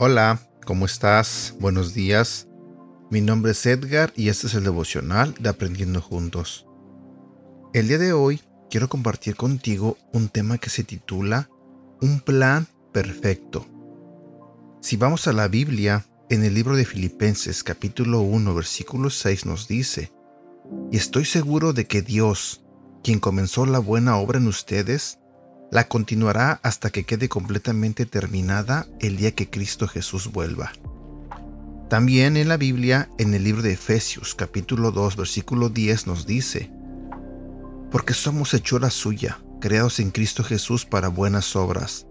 Hola, ¿cómo estás? Buenos días. Mi nombre es Edgar y este es el devocional de Aprendiendo Juntos. El día de hoy quiero compartir contigo un tema que se titula Un plan perfecto. Si vamos a la Biblia, en el libro de Filipenses capítulo 1 versículo 6 nos dice, Y estoy seguro de que Dios, quien comenzó la buena obra en ustedes, la continuará hasta que quede completamente terminada el día que Cristo Jesús vuelva. También en la Biblia, en el libro de Efesios capítulo 2 versículo 10 nos dice, Porque somos hechura suya, creados en Cristo Jesús para buenas obras,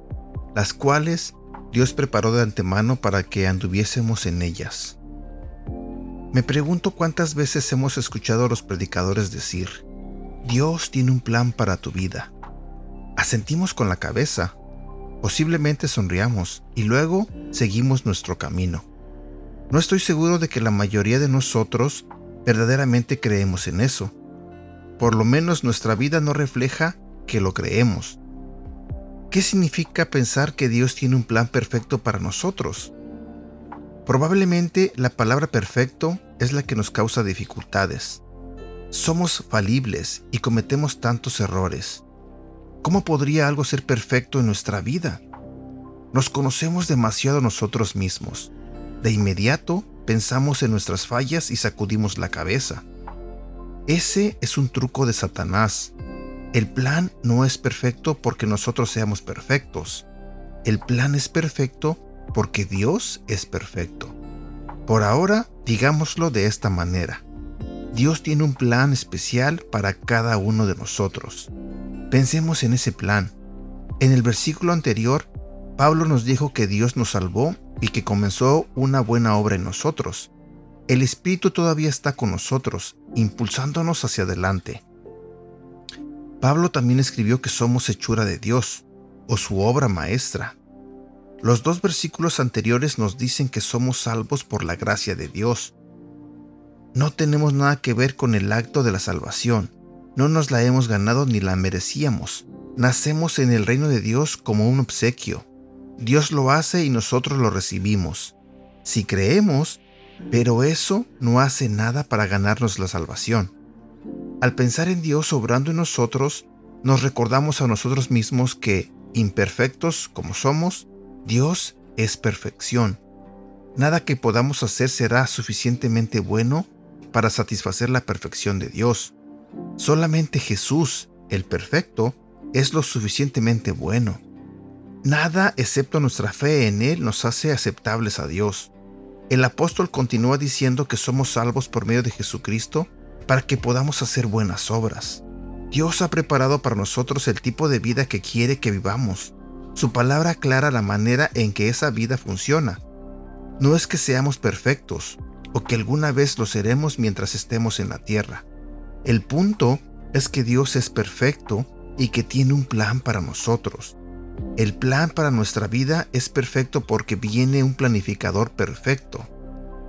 las cuales Dios preparó de antemano para que anduviésemos en ellas. Me pregunto cuántas veces hemos escuchado a los predicadores decir, Dios tiene un plan para tu vida asentimos con la cabeza, posiblemente sonriamos y luego seguimos nuestro camino. No estoy seguro de que la mayoría de nosotros verdaderamente creemos en eso. Por lo menos nuestra vida no refleja que lo creemos. ¿Qué significa pensar que Dios tiene un plan perfecto para nosotros? Probablemente la palabra perfecto es la que nos causa dificultades. Somos falibles y cometemos tantos errores. ¿Cómo podría algo ser perfecto en nuestra vida? Nos conocemos demasiado nosotros mismos. De inmediato pensamos en nuestras fallas y sacudimos la cabeza. Ese es un truco de Satanás. El plan no es perfecto porque nosotros seamos perfectos. El plan es perfecto porque Dios es perfecto. Por ahora, digámoslo de esta manera. Dios tiene un plan especial para cada uno de nosotros. Pensemos en ese plan. En el versículo anterior, Pablo nos dijo que Dios nos salvó y que comenzó una buena obra en nosotros. El Espíritu todavía está con nosotros, impulsándonos hacia adelante. Pablo también escribió que somos hechura de Dios, o su obra maestra. Los dos versículos anteriores nos dicen que somos salvos por la gracia de Dios. No tenemos nada que ver con el acto de la salvación, no nos la hemos ganado ni la merecíamos. Nacemos en el reino de Dios como un obsequio. Dios lo hace y nosotros lo recibimos. Si creemos, pero eso no hace nada para ganarnos la salvación. Al pensar en Dios obrando en nosotros, nos recordamos a nosotros mismos que, imperfectos como somos, Dios es perfección. Nada que podamos hacer será suficientemente bueno para satisfacer la perfección de Dios. Solamente Jesús, el perfecto, es lo suficientemente bueno. Nada excepto nuestra fe en Él nos hace aceptables a Dios. El apóstol continúa diciendo que somos salvos por medio de Jesucristo para que podamos hacer buenas obras. Dios ha preparado para nosotros el tipo de vida que quiere que vivamos. Su palabra aclara la manera en que esa vida funciona. No es que seamos perfectos o que alguna vez lo seremos mientras estemos en la tierra. El punto es que Dios es perfecto y que tiene un plan para nosotros. El plan para nuestra vida es perfecto porque viene un planificador perfecto.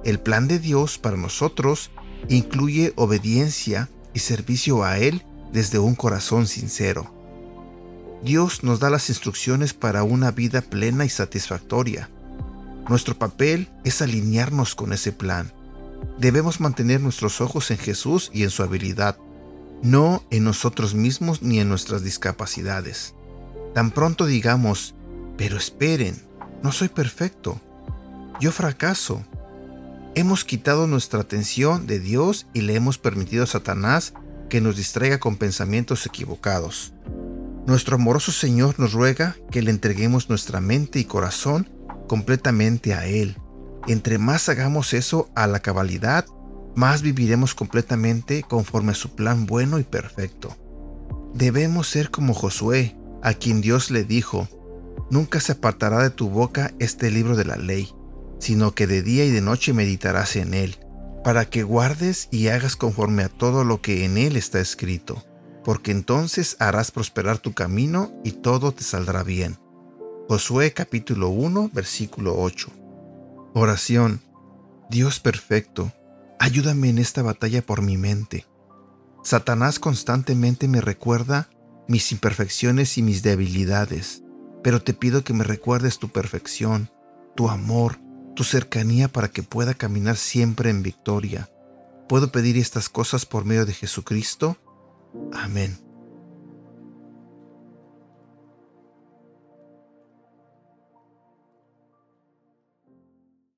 El plan de Dios para nosotros incluye obediencia y servicio a Él desde un corazón sincero. Dios nos da las instrucciones para una vida plena y satisfactoria. Nuestro papel es alinearnos con ese plan. Debemos mantener nuestros ojos en Jesús y en su habilidad, no en nosotros mismos ni en nuestras discapacidades. Tan pronto digamos, pero esperen, no soy perfecto, yo fracaso. Hemos quitado nuestra atención de Dios y le hemos permitido a Satanás que nos distraiga con pensamientos equivocados. Nuestro amoroso Señor nos ruega que le entreguemos nuestra mente y corazón completamente a Él entre más hagamos eso a la cabalidad, más viviremos completamente conforme a su plan bueno y perfecto. Debemos ser como Josué, a quien Dios le dijo, Nunca se apartará de tu boca este libro de la ley, sino que de día y de noche meditarás en él, para que guardes y hagas conforme a todo lo que en él está escrito, porque entonces harás prosperar tu camino y todo te saldrá bien. Josué capítulo 1 versículo 8. Oración. Dios perfecto, ayúdame en esta batalla por mi mente. Satanás constantemente me recuerda mis imperfecciones y mis debilidades, pero te pido que me recuerdes tu perfección, tu amor, tu cercanía para que pueda caminar siempre en victoria. ¿Puedo pedir estas cosas por medio de Jesucristo? Amén.